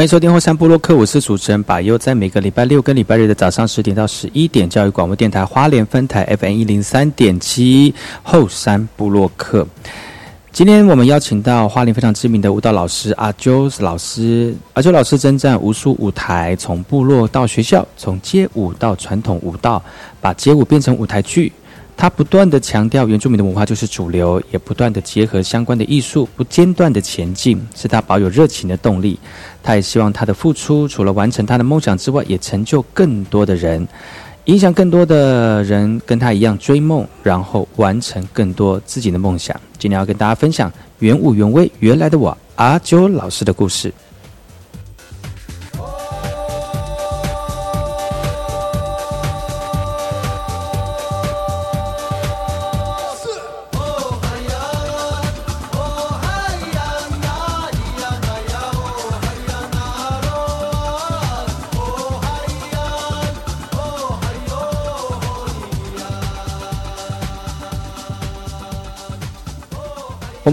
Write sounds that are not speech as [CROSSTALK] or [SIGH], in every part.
欢迎收听后山部落克，我是主持人把优，在每个礼拜六跟礼拜日的早上十点到十一点，教育广播电台花莲分台 FM 一零三点七后山部落克。今天我们邀请到花莲非常知名的舞蹈老师阿啾老师，阿啾老师征战无数舞台，从部落到学校，从街舞到传统舞蹈，把街舞变成舞台剧。他不断的强调原住民的文化就是主流，也不断的结合相关的艺术，不间断的前进，是他保有热情的动力。他也希望他的付出，除了完成他的梦想之外，也成就更多的人，影响更多的人跟他一样追梦，然后完成更多自己的梦想。今天要跟大家分享原武原威原来的我阿九老师的故事。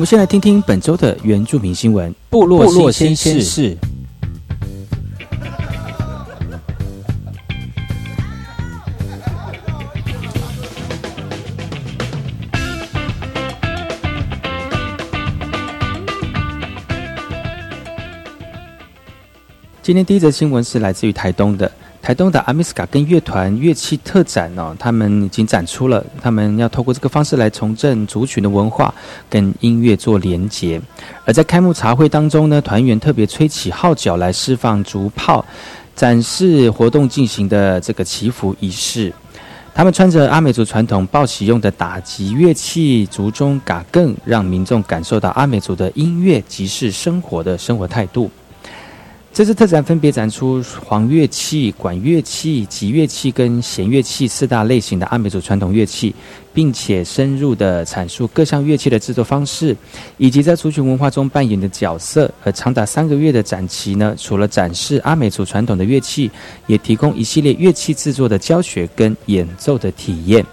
先来听听本周的原住民新闻。部落新鲜事。今天第一则新闻是来自于台东的。台东的阿米斯卡跟乐团乐器特展哦，他们已经展出了，他们要透过这个方式来重振族群的文化跟音乐做连结。而在开幕茶会当中呢，团员特别吹起号角来释放竹炮，展示活动进行的这个祈福仪式。他们穿着阿美族传统报喜用的打击乐器竹中嘎更，让民众感受到阿美族的音乐即是生活的生活态度。这次特展分别展出黄乐器、管乐器、吉乐器跟弦乐器四大类型的阿美族传统乐器，并且深入的阐述各项乐器的制作方式，以及在族群文化中扮演的角色。而长达三个月的展期呢，除了展示阿美族传统的乐器，也提供一系列乐器制作的教学跟演奏的体验。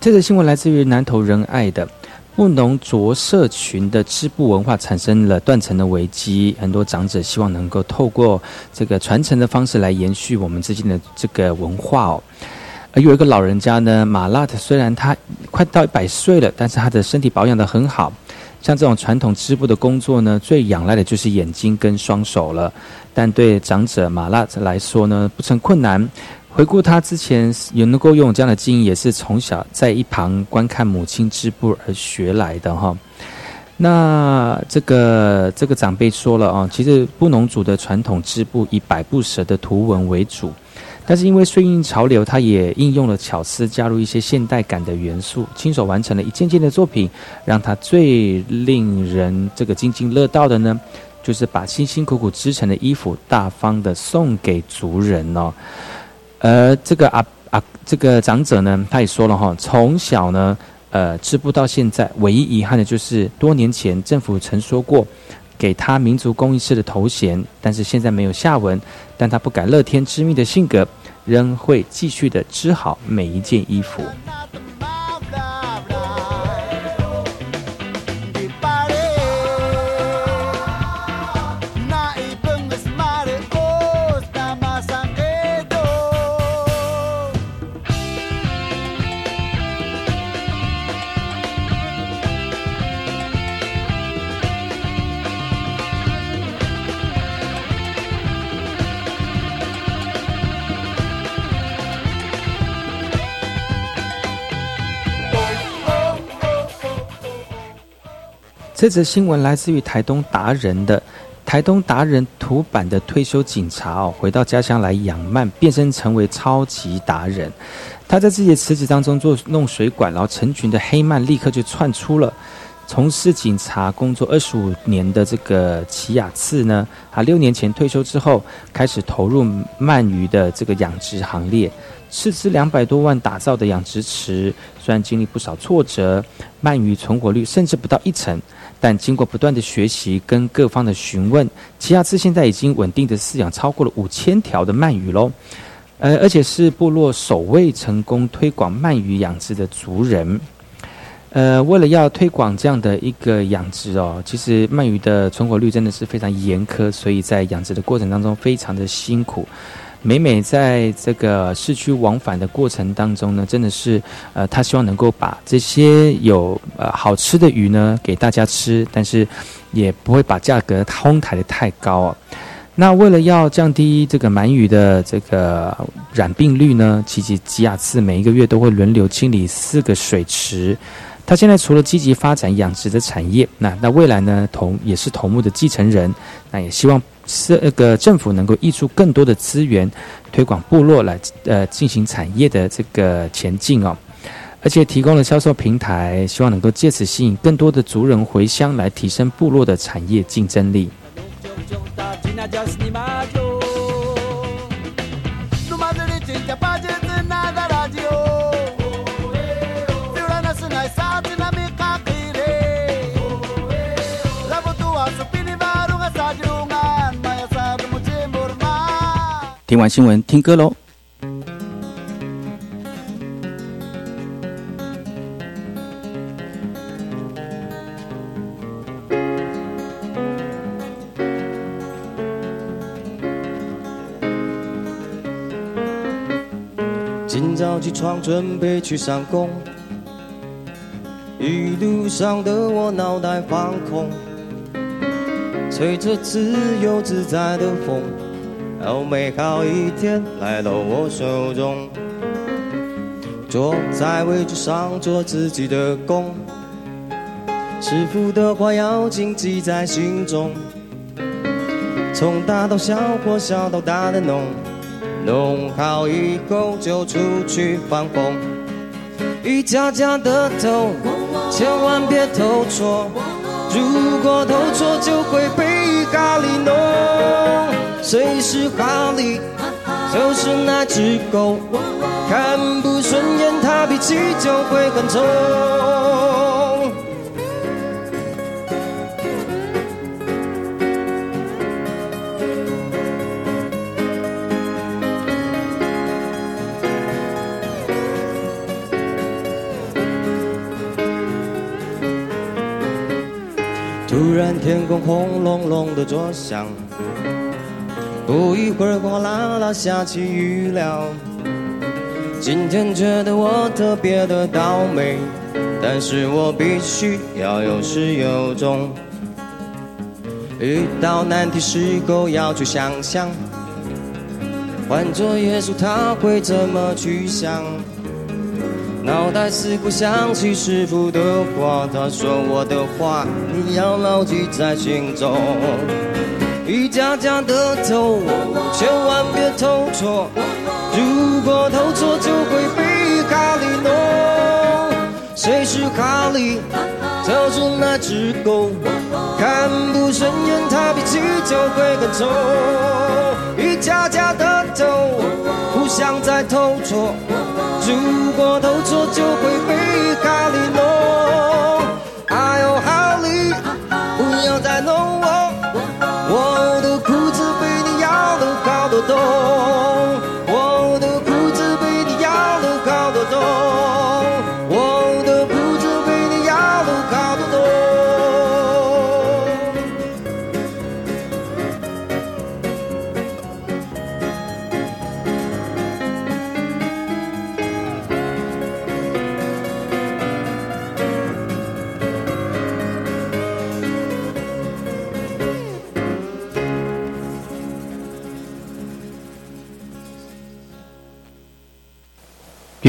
这个新闻来自于南投仁爱的布农族社群的织布文化产生了断层的危机，很多长者希望能够透过这个传承的方式来延续我们之间的这个文化哦。有一个老人家呢，马拉特，虽然他快到一百岁了，但是他的身体保养的很好。像这种传统织布的工作呢，最仰赖的就是眼睛跟双手了。但对长者马拉特来说呢，不成困难。回顾他之前有能够拥有这样的经验，也是从小在一旁观看母亲织布而学来的哈。那这个这个长辈说了啊，其实布农族的传统织布以百步蛇的图文为主。但是因为顺应潮流，他也应用了巧思，加入一些现代感的元素，亲手完成了一件件的作品。让他最令人这个津津乐道的呢，就是把辛辛苦苦织成的衣服大方的送给族人哦。而这个啊啊，这个长者呢，他也说了哈，从小呢，呃，织布到现在，唯一遗憾的就是多年前政府曾说过。给他民族工艺师的头衔，但是现在没有下文。但他不改乐天知命的性格，仍会继续的织好每一件衣服。这则新闻来自于台东达人的台东达人土版的退休警察哦，回到家乡来养鳗，变身成为超级达人。他在自己的池子当中做弄水管，然后成群的黑鳗立刻就窜出了。从事警察工作二十五年的这个齐雅次呢，他六年前退休之后，开始投入鳗鱼的这个养殖行列。斥资两百多万打造的养殖池，虽然经历不少挫折，鳗鱼存活率甚至不到一成。但经过不断的学习跟各方的询问，奇亚兹现在已经稳定的饲养超过了五千条的鳗鱼喽，呃，而且是部落首位成功推广鳗鱼养殖的族人。呃，为了要推广这样的一个养殖哦，其实鳗鱼的存活率真的是非常严苛，所以在养殖的过程当中非常的辛苦。每每在这个市区往返的过程当中呢，真的是，呃，他希望能够把这些有呃好吃的鱼呢给大家吃，但是也不会把价格哄抬的太高啊。那为了要降低这个鳗鱼的这个染病率呢，奇奇吉亚次每一个月都会轮流清理四个水池。他现在除了积极发展养殖的产业，那那未来呢，同也是头目的继承人，那也希望。是那个政府能够溢出更多的资源，推广部落来呃进行产业的这个前进哦，而且提供了销售平台，希望能够借此吸引更多的族人回乡来提升部落的产业竞争力。听完新闻，听歌喽。今早起床准备去上工，一路上的我脑袋放空，吹着自由自在的风。好美好一天来到我手中，坐在位置上做自己的工，师傅的话要谨记在心中。从大到小或小到大的弄，弄好以后就出去放风。一家家的头，千万别投错，如果投错就会被咖喱弄。谁是哈利？就是那只狗，看不顺眼，它脾气就会很冲。突然，天空轰隆隆的作响。不一会儿，哗啦啦下起雨了。今天觉得我特别的倒霉，但是我必须要有始有终。遇到难题时候要去想想，换做耶稣他会怎么去想？脑袋似乎想起师傅的话，他说我的话你要牢记在心中。一家家的头，千万别投错。如果投错，就会被哈利弄。谁是哈利？他是那只狗，看不顺眼，他脾气就会很臭。一家家的头，互相在投错。如果投错，就会被哈利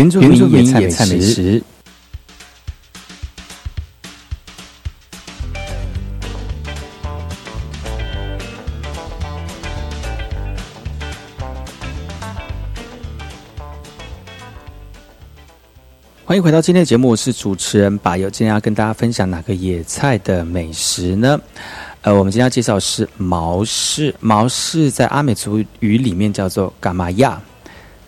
原住民民野菜美食食。欢迎回到今天的节目，我是主持人把友。今天要跟大家分享哪个野菜的美食呢？呃，我们今天要介绍的是毛氏，毛氏在阿美族语里面叫做嘎玛亚。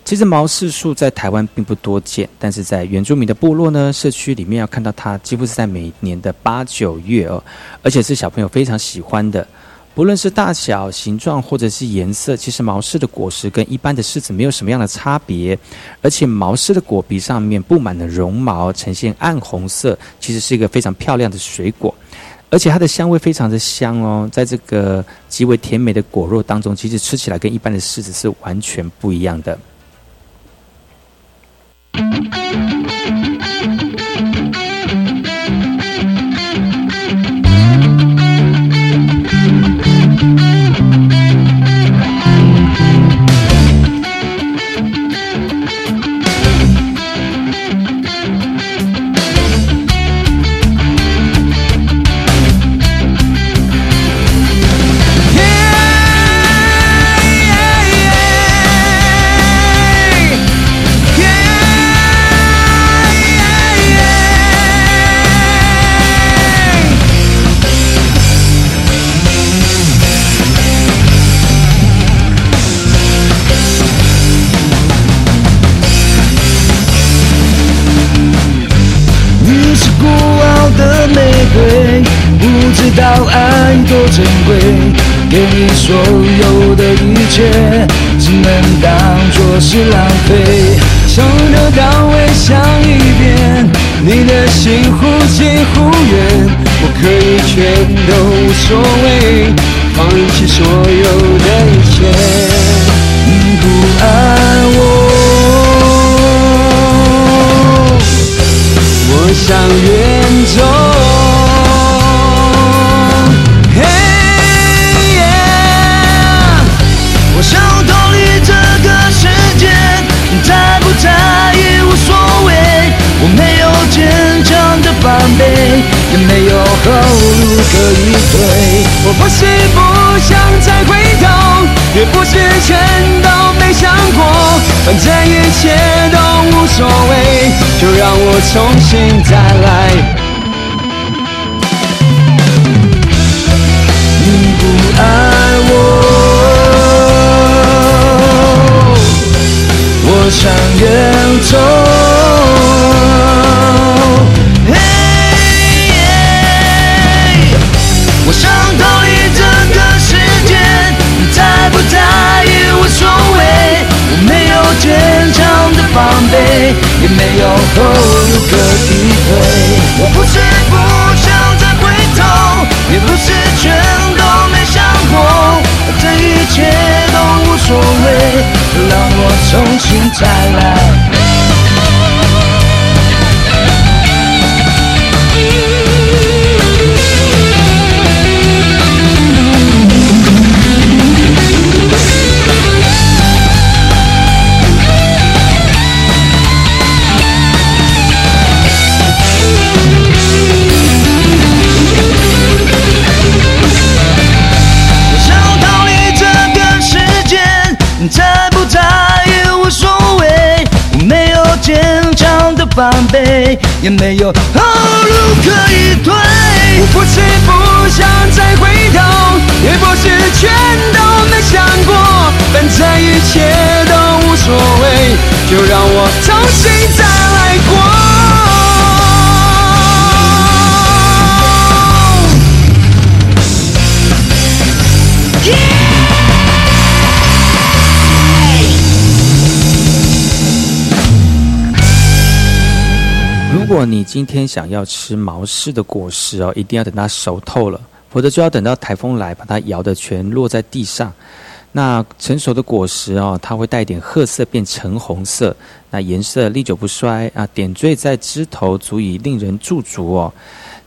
其实毛氏树在台湾并不多见，但是在原住民的部落呢，社区里面要看到它，几乎是在每年的八九月哦，而且是小朋友非常喜欢的。不论是大小、形状或者是颜色，其实毛氏的果实跟一般的柿子没有什么样的差别，而且毛氏的果皮上面布满了绒毛，呈现暗红色，其实是一个非常漂亮的水果，而且它的香味非常的香哦，在这个极为甜美的果肉当中，其实吃起来跟一般的柿子是完全不一样的。你你所有的一切，只能当作是浪费。从头到尾想一遍，你的心忽近忽远，我可以全都无所谓，放弃所有的一切。我重新再来。你不爱我，我想防备，也没有后路可以退。防备，也没有你今天想要吃毛柿的果实哦，一定要等它熟透了，否则就要等到台风来把它摇的全落在地上。那成熟的果实哦，它会带点褐色变橙红色，那颜色历久不衰啊，点缀在枝头，足以令人驻足哦。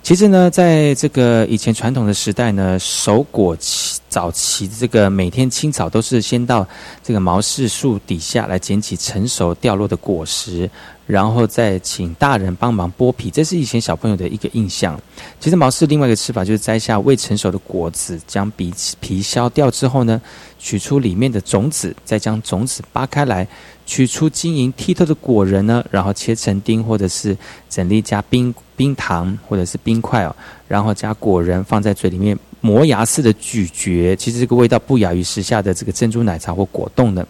其实呢，在这个以前传统的时代呢，熟果期早期这个每天清早都是先到这个毛柿树底下来捡起成熟掉落的果实，然后再请大人帮忙剥皮，这是以前小朋友的一个印象。其实毛柿另外一个吃法就是摘下未成熟的果子，将皮皮削掉之后呢，取出里面的种子，再将种子扒开来。取出晶莹剔透的果仁呢，然后切成丁，或者是整粒加冰冰糖，或者是冰块哦，然后加果仁放在嘴里面磨牙似的咀嚼，其实这个味道不亚于时下的这个珍珠奶茶或果冻的。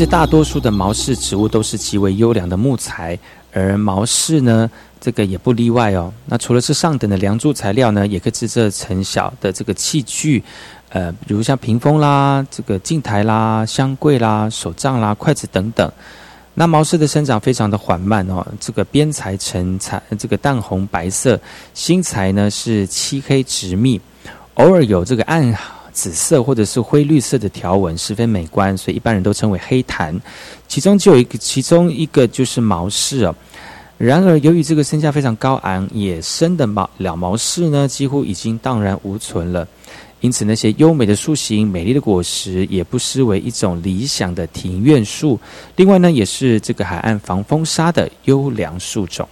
实大多数的毛氏植物都是极为优良的木材，而毛氏呢，这个也不例外哦。那除了是上等的梁柱材料呢，也可以制作成小的这个器具，呃，比如像屏风啦、这个镜台啦、香柜啦、手杖啦、筷子等等。那毛氏的生长非常的缓慢哦，这个边材呈彩，这个淡红白色，心材呢是漆黑直密，偶尔有这个暗紫色或者是灰绿色的条纹，十分美观，所以一般人都称为黑檀。其中就有一个，其中一个就是毛氏哦。然而，由于这个身价非常高昂，野生的毛了毛氏呢，几乎已经荡然无存了。因此，那些优美的树形、美丽的果实，也不失为一种理想的庭院树。另外呢，也是这个海岸防风沙的优良树种。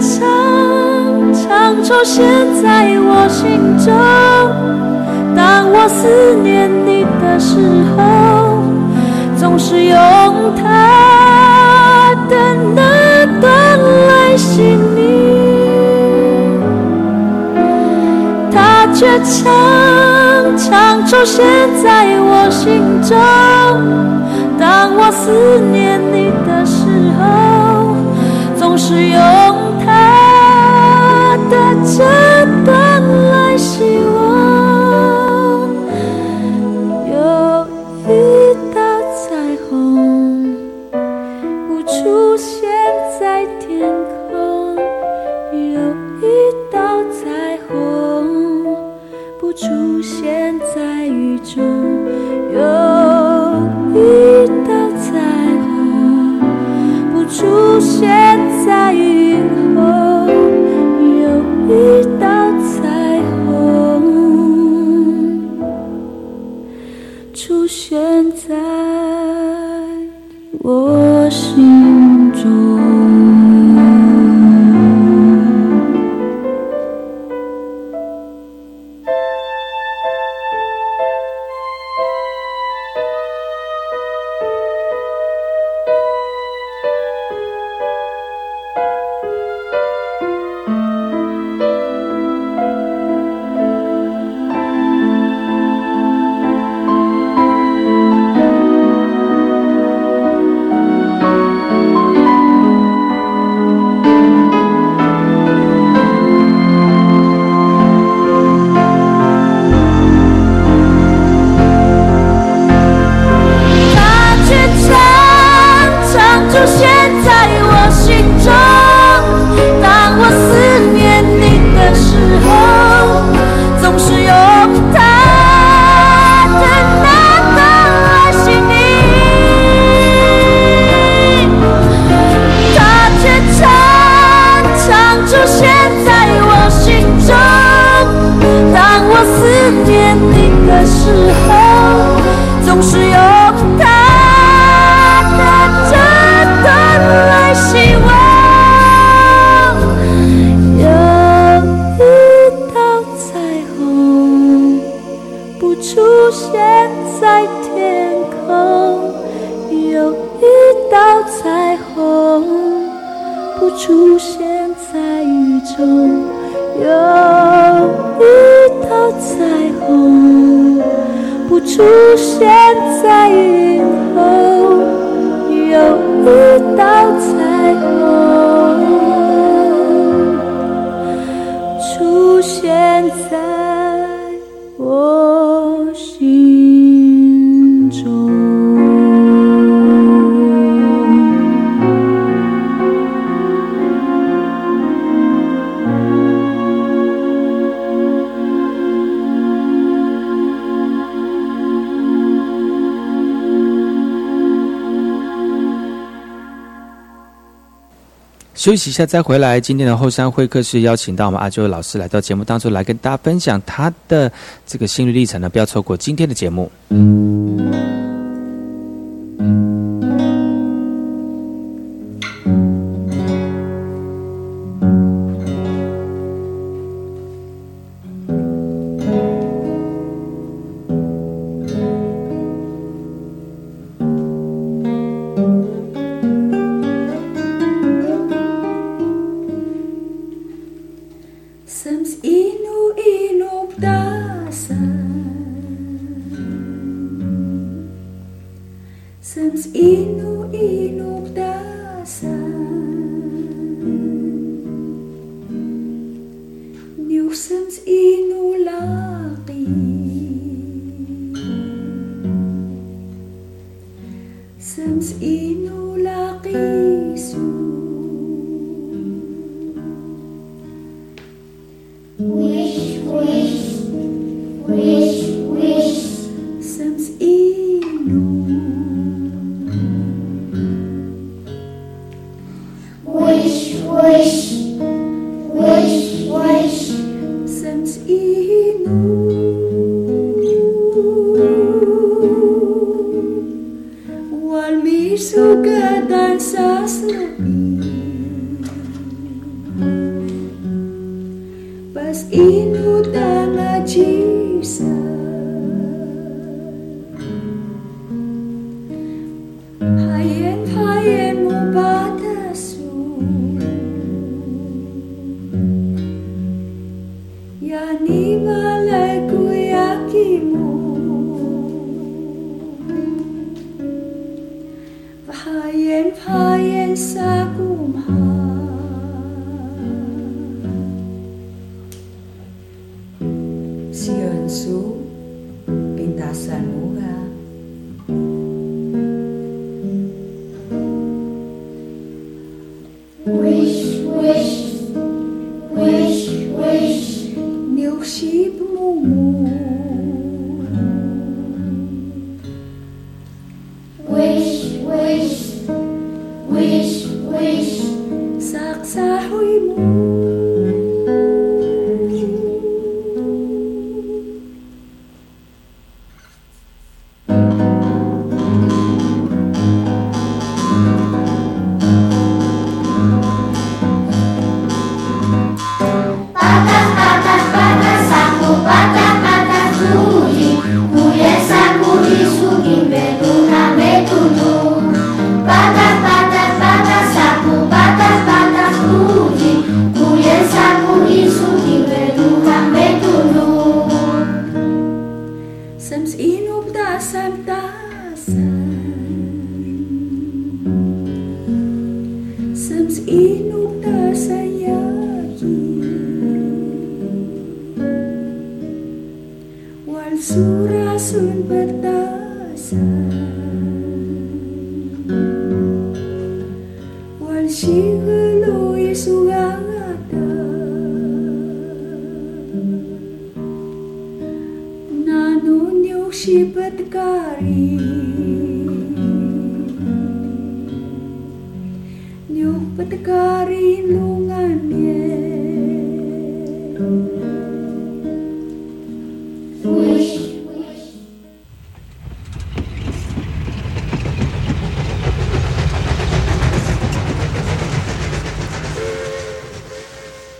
常常出现在我心中当我思念你的时候总是用他的那段来洗你他却常常出现在我心中。当我思念你的时候总是用 time 休息一下再回来。今天的后山会客室邀请到我们阿周老师来到节目当中来跟大家分享他的这个心路历程呢，不要错过今天的节目。嗯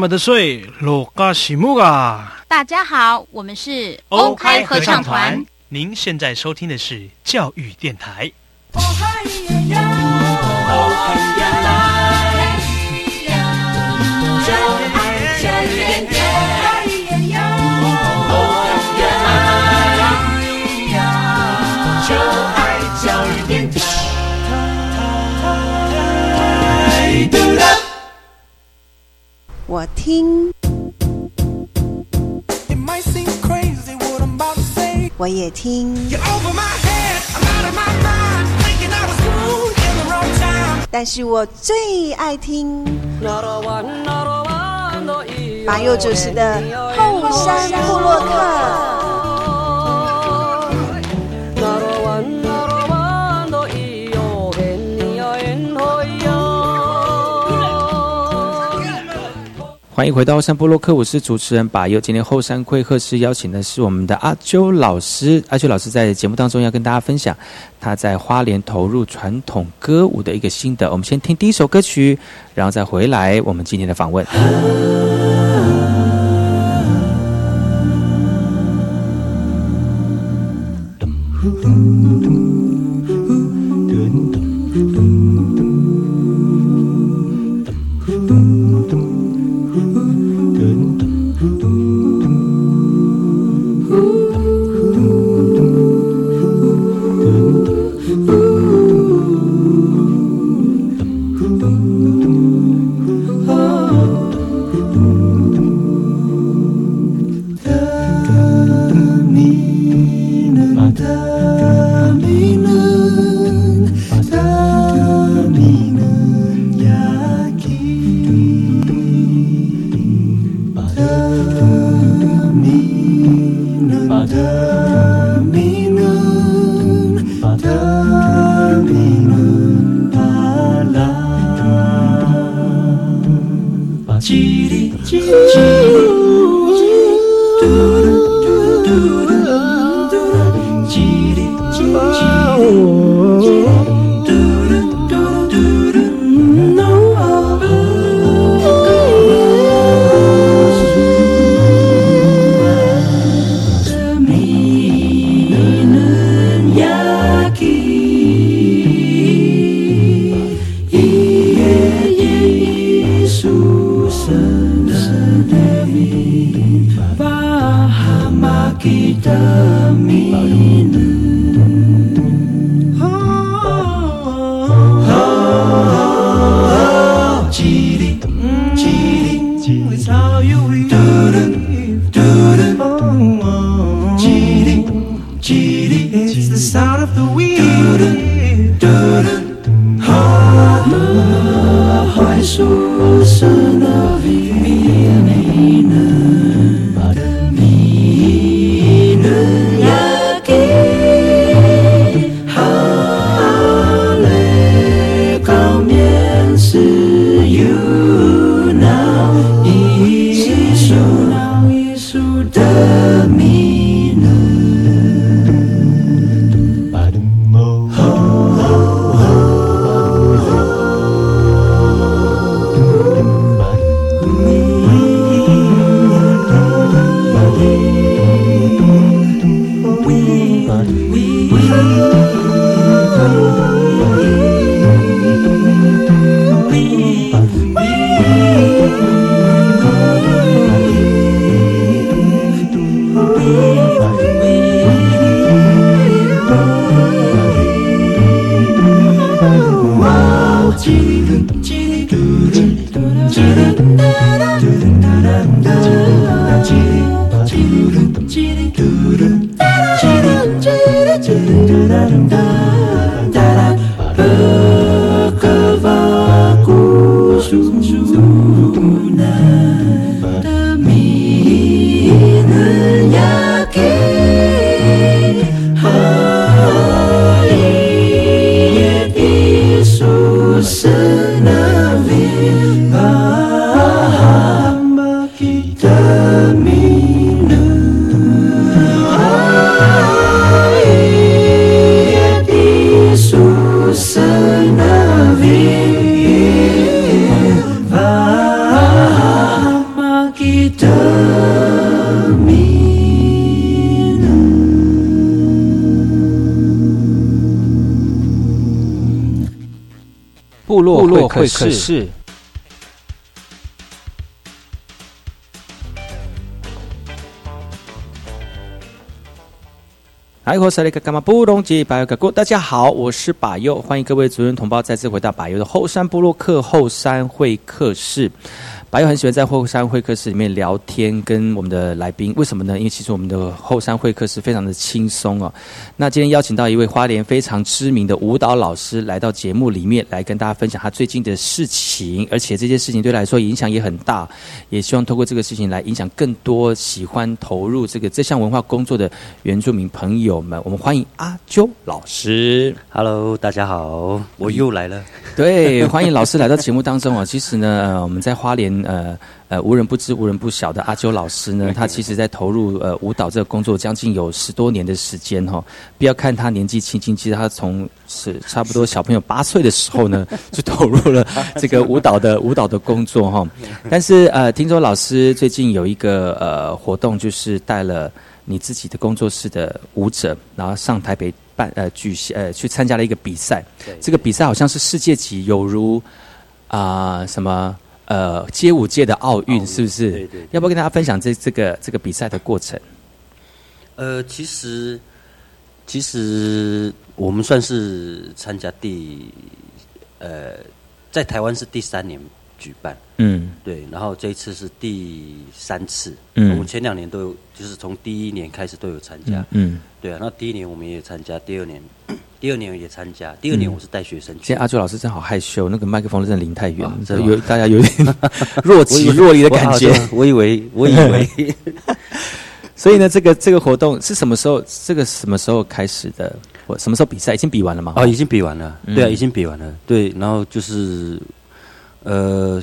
么的水，罗嘎西木啊！大家好，我们是欧开合唱团。您现在收听的是教育电台。我听，我也听，但是我最爱听马佑主持的后山部落客。欢迎回到山部洛歌舞是主持人，把由今天后山会客室邀请的是我们的阿秋老师。阿秋老师在节目当中要跟大家分享他在花莲投入传统歌舞的一个心得。我们先听第一首歌曲，然后再回来我们今天的访问。 담이는 담이는 바람 찌릿찌릿 落会会客室。哎，我是那个干嘛布隆吉巴友哥哥，大家好，我是巴友，欢迎各位族人同胞再次回到巴友的后山部落客后山会客室。白又很喜欢在后山会客室里面聊天，跟我们的来宾。为什么呢？因为其实我们的后山会客室非常的轻松哦。那今天邀请到一位花莲非常知名的舞蹈老师来到节目里面，来跟大家分享他最近的事情，而且这件事情对他来说影响也很大。也希望透过这个事情来影响更多喜欢投入这个这项文化工作的原住民朋友们。我们欢迎阿啾老师。Hello，大家好，我又来了。对，欢迎老师来到节目当中哦。其实呢，呃我们在花莲呃呃无人不知、无人不晓的阿啾老师呢，他其实在投入呃舞蹈这个工作将近有十多年的时间哈、不要看他年纪轻轻，其实他从是差不多小朋友八岁的时候呢，[LAUGHS] 就投入了这个舞蹈的舞蹈的工作哈、但是呃，听说老师最近有一个呃活动，就是带了你自己的工作室的舞者，然后上台北办呃举行呃去参加了一个比赛。这个比赛好像是世界级，有如啊、什么呃街舞界的奥运，是不是？对对对要不要跟大家分享这这个这个比赛的过程？呃，其实其实我们算是参加第呃，在台湾是第三年举办，嗯对，然后这一次是第三次。嗯我们前两年都有，就是从第一年开始都有参加。嗯嗯。对啊，那第一年我们也参加，第二年 [COUGHS] 第二年也参加，第二年我是带学生去。今天阿朱老师真好害羞，那个麦克风真的离太远，啊真有大家有点 [LAUGHS] 若即若离的感觉。我以为，我以为，[LAUGHS] 所以呢，这个这个活动是什么时候？这个什么时候开始的？我什么时候比赛？已经比完了吗？哦，已经比完了，嗯对啊，已经比完了，对。然后就是，呃，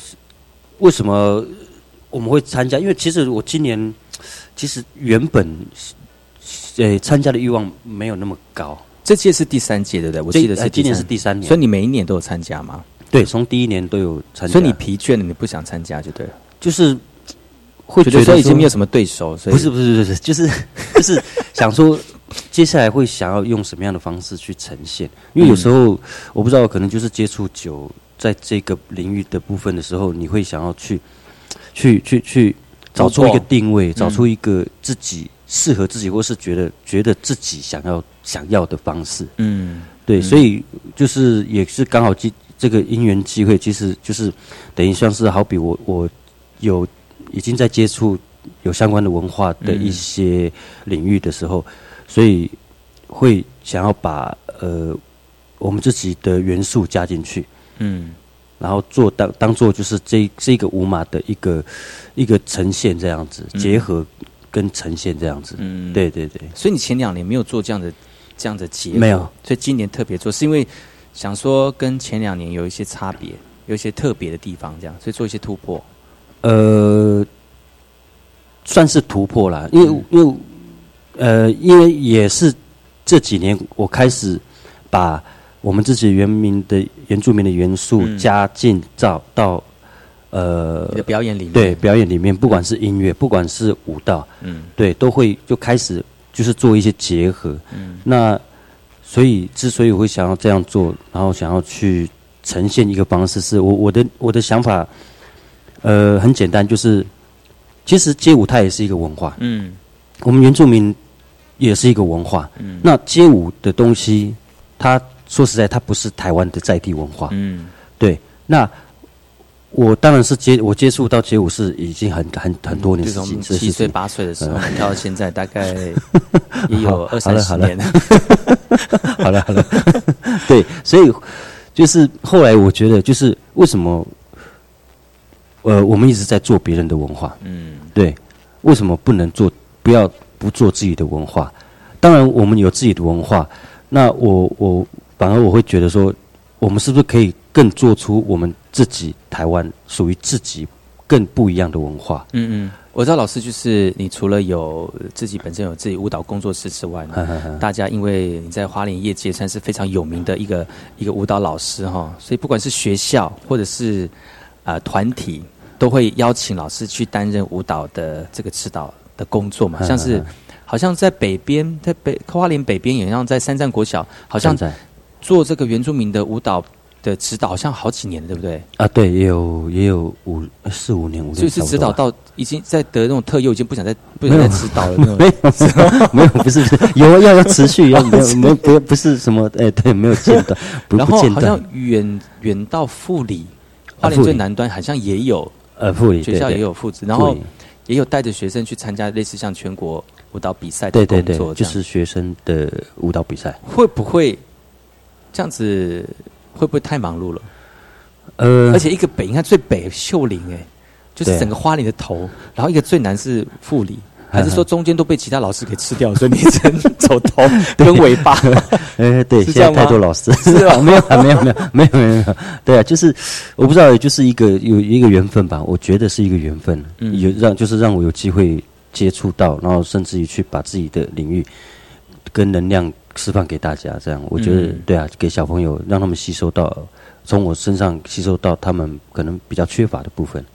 为什么我们会参加？因为其实我今年其实原本呃参加的欲望没有那么高，这届是第三届，对不对？我记得是呃今年是第三年所以你每一年都有参加吗？对，从第一年都有参加。所以你疲倦了，你不想参加就对了。就是会觉得说已经没有什么对手，所以不是不是不是，就是就是想说，接下来会想要用什么样的方式去呈现？因为有时候、我不知道，可能就是接触久，在这个领域的部分的时候，你会想要去去去去找出一个定位，找出一个自己适合自己，或是觉得觉得自己想要想要的方式。嗯。对，嗯。所以就是也是刚好机这个因缘机会，其实就是等于像是好比我我有已经在接触有相关的文化的一些领域的时候，所以会想要把呃我们自己的元素加进去，嗯。然后做当当做就是这这个舞马的一个一个呈现这样子，嗯。结合跟呈现这样子。嗯，对对对，所以你前两年没有做这样的这样的结合，没有，所以今年特别做，是因为想说跟前两年有一些差别，有一些特别的地方，这样，所以做一些突破。呃，算是突破了，因为、因为呃，因为也是这几年我开始把我们自己原民的原住民的元素嗯。加进到到呃你的表演里面，对表演里面，不管是音乐，不管是舞蹈，嗯。对，都会就开始就是做一些结合。嗯。那所以之所以我会想要这样做，然后想要去呈现一个方式，是我我的我的想法，呃，很简单，就是其实街舞它也是一个文化，嗯。我们原住民也是一个文化。嗯。那街舞的东西，它说实在，它不是台湾的在地文化。嗯对，那我当然是接我接触到街舞是已经很很很多年七岁八岁的时候嗯跳到现在，大概也有 [LAUGHS] 二三十年。[LAUGHS] 好了好了，对，所以就是后来我觉得，就是为什么，呃，我们一直在做别人的文化，嗯对，为什么不能做？不要不做自己的文化？当然，我们有自己的文化，那我我反而我会觉得说，我们是不是可以更做出我们自己台湾属于自己更不一样的文化？嗯嗯，我知道老师就是你除了有自己本身有自己舞蹈工作室之外呢，呵呵呵大家因为你在花莲业界算是非常有名的一个一个舞蹈老师哈，所以不管是学校或者是呃团体，都会邀请老师去担任舞蹈的这个指导的工作嘛，嗯像是嗯好像在北边，在北花莲北边，也像在三站国小，好像在做这个原住民的舞蹈的指导，好像好几年了，对不对？啊，对，也有也有五四五年，五年就是指导到已经在得那种特优，已经不想再不想再指导了那种。[LAUGHS] 没有 [LAUGHS] 没有不是有要要持续要没有没有不不是什么哎对没有间断不然后好像断远远到富里，花莲最南端好像也有呃富里学校也有父子，然后也有带着学生去参加类似像全国舞蹈比赛的对对对工作，就是学生的舞蹈比赛。会不会这样子？会不会太忙碌了？呃而且一个北，你看最北秀林哎，就是整个花莲的头，然后一个最南是富里，[LAUGHS] 还是说中间都被其他老师给吃掉，所以你只能走头 [LAUGHS] 跟尾巴？[LAUGHS] 呃，对，现在是这样吗太多老师是啊没有啊，没有没有没有没有没有，对啊，就是我不知道，就是一个有一个缘分吧，我觉得是一个缘分，嗯有让就是让我有机会接触到，然后甚至于去把自己的领域跟能量释放给大家，这样我觉得、嗯对啊，给小朋友让他们吸收到，从我身上吸收到他们可能比较缺乏的部分。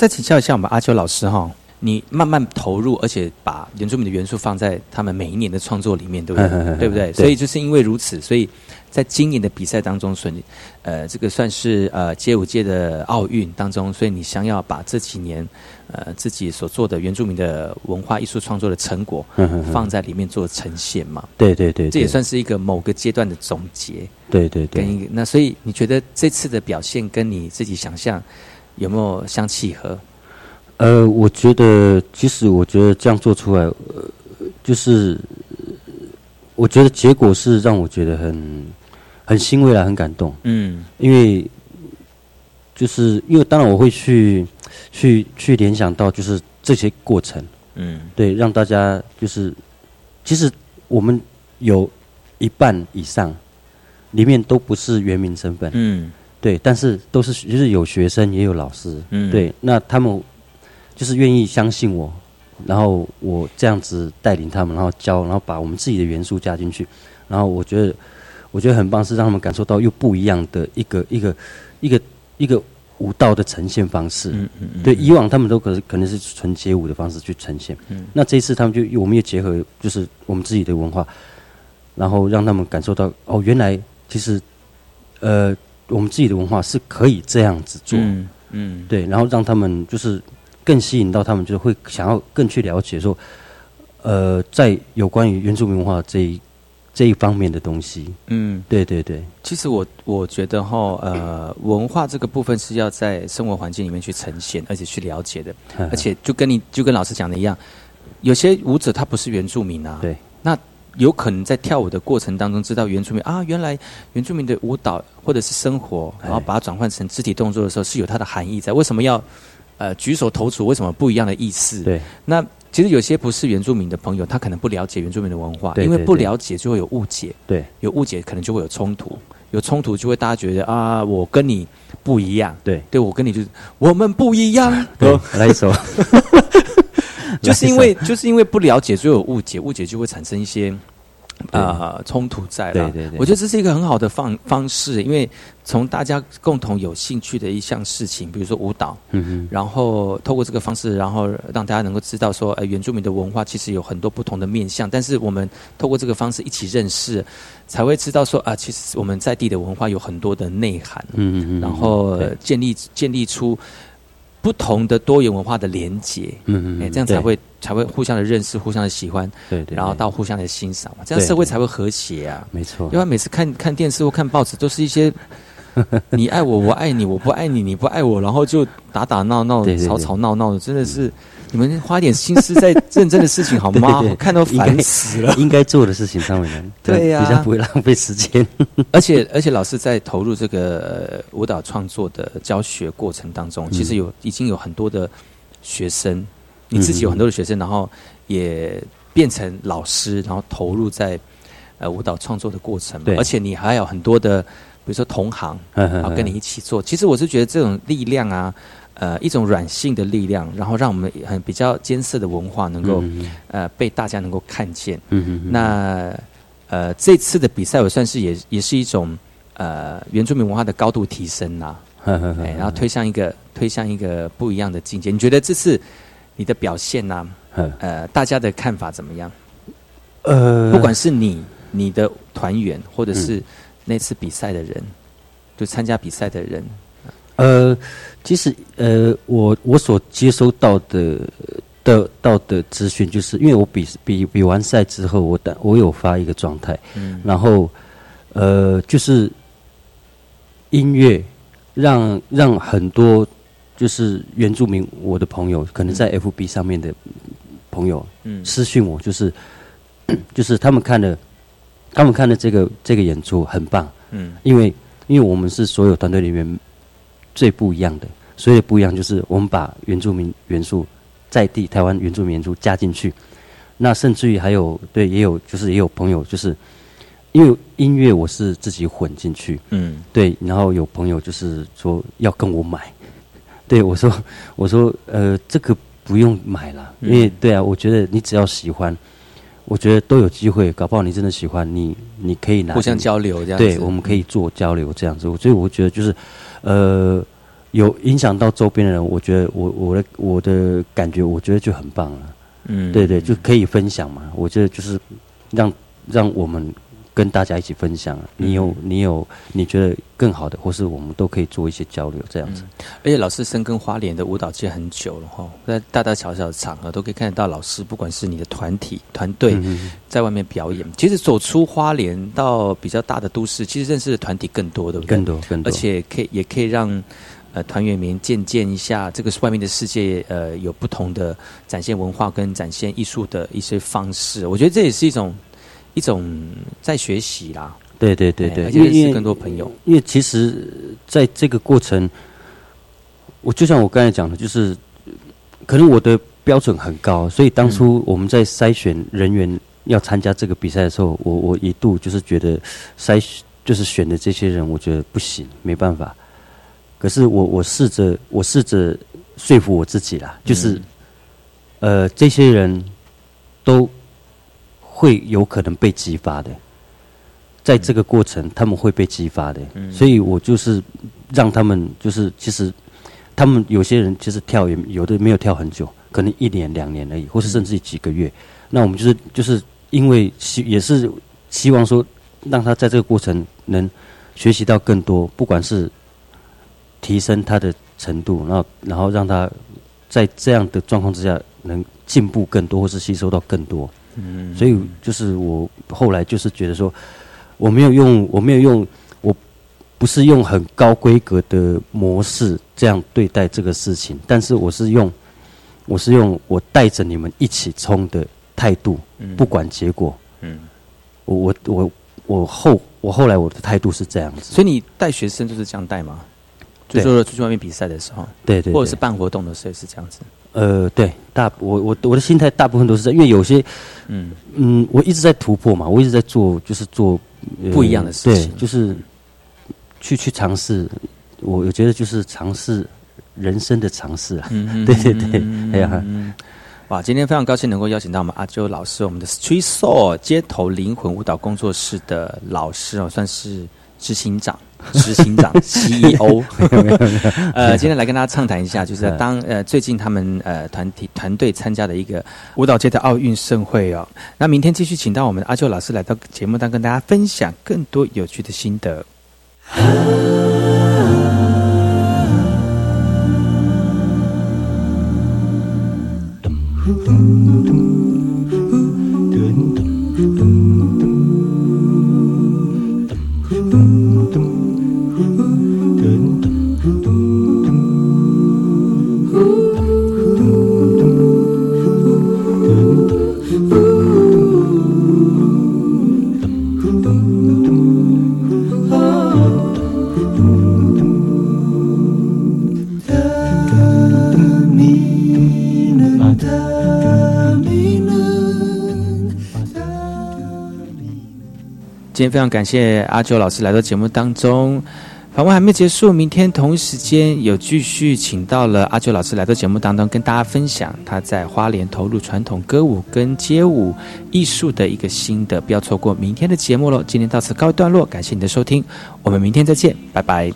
再请教一下我们阿秋老师哈，你慢慢投入，而且把原住民的元素放在他们每一年的创作里面，对不对？对不对？所以就是因为如此，所以在今年的比赛当中，所以呃，这个算是呃街舞界的奥运当中，所以你想要把这几年呃自己所做的原住民的文化艺术创作的成果放在里面做呈现嘛？对对对，这也算是一个某个阶段的总结。对对对，跟一个那所以你觉得这次的表现跟你自己想象有没有相契合？呃，我觉得其实我觉得这样做出来，呃，就是我觉得结果是让我觉得很很欣慰啦，很感动。嗯，因为就是因为当然我会去去去联想到就是这些过程。嗯，对，让大家就是其实我们有一半以上里面都不是原名身份。嗯，对，但是都是就是有学生也有老师。嗯，对，那他们。就是愿意相信我，然后我这样子带领他们，然后教，然后把我们自己的元素加进去，然后我觉得我觉得很棒，是让他们感受到又不一样的一个一个一个一个舞蹈的呈现方式。嗯嗯嗯。对，以往他们都可可能是纯街舞的方式去呈现。嗯。那这一次他们就我们也结合就是我们自己的文化，然后让他们感受到哦，原来其实呃我们自己的文化是可以这样子做。嗯嗯。对，然后让他们就是。更吸引到他们，就是会想要更去了解说，呃，在有关于原住民文化这一这一方面的东西。嗯，对对对。其实我我觉得哈，呃，文化这个部分是要在生活环境里面去呈现，而且去了解的。而且就跟你就跟老师讲的一样，有些舞者他不是原住民啊。对。那有可能在跳舞的过程当中知道原住民啊，原来原住民的舞蹈或者是生活，然后把它转换成肢体动作的时候，是有它的含义在。为什么要？呃，举手投足为什么不一样的意思？对，那其实有些不是原住民的朋友，他可能不了解原住民的文化，因为不了解就会有误解。对，有误解可能就会有冲突，有冲突就会大家觉得啊，我跟你不一样。对，对我跟你就是我们不一样。[LAUGHS] 对，来一首，[LAUGHS] [LAUGHS] 就是因为就是因为不了解就有误解，误解就会产生一些。啊，冲突在了。对对对，我觉得这是一个很好的方方式，因为从大家共同有兴趣的一项事情，比如说舞蹈，嗯嗯，然后透过这个方式，然后让大家能够知道说，呃，原住民的文化其实有很多不同的面向，但是我们透过这个方式一起认识，才会知道说，啊，其实我们在地的文化有很多的内涵，嗯嗯嗯，然后建立建立出。不同的多元文化的连接，嗯嗯，哎，这样才会才会互相的认识，互相的喜欢，对对，然后到互相的欣赏嘛，这样社会才会和谐啊，没错。因为每次看看电视或看报纸，都是一些 [LAUGHS] 你爱我，我爱你，我不爱你，你不爱我，然后就打打闹闹、吵吵闹闹的，真的是。你们花点心思在认真的事情好吗？[LAUGHS] 看到烦死了。应该 [LAUGHS] 做的事情上面，[LAUGHS] 对呀，比较不会浪费时间。而且而且，老师在投入这个舞蹈创作的教学过程当中，其实有已经有很多的学生，你自己有很多的学生，然后也变成老师，然后投入在呃舞蹈创作的过程。而且你还有很多的，比如说同行，然后跟你一起做。其实我是觉得这种力量啊。呃，一种软性的力量，然后让我们很比较艰涩的文化能够呃被大家能够看见。那呃这次的比赛，我算是也也是一种呃原住民文化的高度提升呐，哎，然后推向一个推向一个不一样的境界。你觉得这次你的表现呢？呃，大家的看法怎么样？呃，不管是你你的团员，或者是那次比赛的人，就参加比赛的人。呃，其实呃，我我所接收到的的到的资讯，就是因为我比比比完赛之后，我的我有发一个状态，嗯，然后呃，就是音乐让让很多就是原住民我的朋友，可能在 FB 上面的朋友，嗯，私讯我，就是 [CLEARS THROAT] 就是他们看了他们看的这个这个演出很棒，嗯，因为因为我们是所有团队里面。最不一样的，所以不一样就是我们把原住民元素在地台湾原住民元素加进去，那甚至于还有对也有就是也有朋友就是因为音乐我是自己混进去，嗯，对，然后有朋友就是说要跟我买，对我说我说呃这个不用买了，因为对啊，我觉得你只要喜欢，我觉得都有机会，搞不好你真的喜欢你你可以拿互相交流这样，对，我们可以做交流这样子，所以我觉得就是。呃，有影响到周边的人，我觉得我我的我的感觉，我觉得就很棒了。嗯对对，就可以分享嘛。我觉得就是让让我们跟大家一起分享。你有你有你觉得更好的，或是我们都可以做一些交流，这样子。而且老师深耕花莲的舞蹈界很久了哈，在大大小小的场合都可以看得到老师，不管是你的团体团队嗯在外面表演。其实走出花莲到比较大的都市，其实认识的团体更多，对不对？更多更多而且可以也可以让呃团员们见见一下这个外面的世界，呃，有不同的展现文化跟展现艺术的一些方式。我觉得这也是一种一种在学习啦。对对对对，因为因为认识更多朋友。因为其实在这个过程，我就像我刚才讲的，就是可能我的标准很高，所以当初我们在筛选人员要参加这个比赛的时候，我我一度就是觉得筛就是选的这些人，我觉得不行，没办法。可是我我试着我试着说服我自己啦，就是、呃这些人都会有可能被激发的。在这个过程，他们会被激发的，所以我就是让他们，就是其实他们有些人其实跳也有的没有跳很久，可能一年两年而已，或是甚至于几个月。那我们就是就是因为希也是希望说，让他在这个过程能学习到更多，不管是提升他的程度，然后然后让他在这样的状况之下能进步更多，或是吸收到更多。嗯所以就是我后来就是觉得说，我没有用，我没有用，我不是用很高规格的模式这样对待这个事情，但是我是用，我是用我带着你们一起冲的态度，嗯不管结果。嗯，我我我我后我后来我的态度是这样子，所以你带学生就是这样带吗？就对说了出去外面比赛的时候，对对对或者是办活动的时候也是这样子。呃，对，大我我我的心态大部分都是在，因为有些，嗯。嗯，我一直在突破嘛，我一直在做，就是做、呃不一样的事情。对，就是去去尝试，我我觉得就是尝试人生的尝试啊，嗯 [LAUGHS] 对对对，哎呀，哇，今天非常高兴能够邀请到我们阿周老师，我们的 Street Soul 街头灵魂舞蹈工作室的老师哦，算是执行长、执行长 [LAUGHS] CEO。呃，今天来跟大家畅谈一下，就是当呃最近他们呃团体团队参加的一个舞蹈界的奥运盛会哦。那明天继续请到我们的阿秋老师来到节目当中，跟大家分享更多有趣的心得。今天非常感谢阿九老师来到节目当中，访问还没结束，明天同一时间有继续请到了阿九老师来到节目当中，跟大家分享他在花莲投入传统歌舞跟街舞艺术的一个心得，不要错过明天的节目喽。今天到此告一段落，感谢你的收听，我们明天再见，拜拜。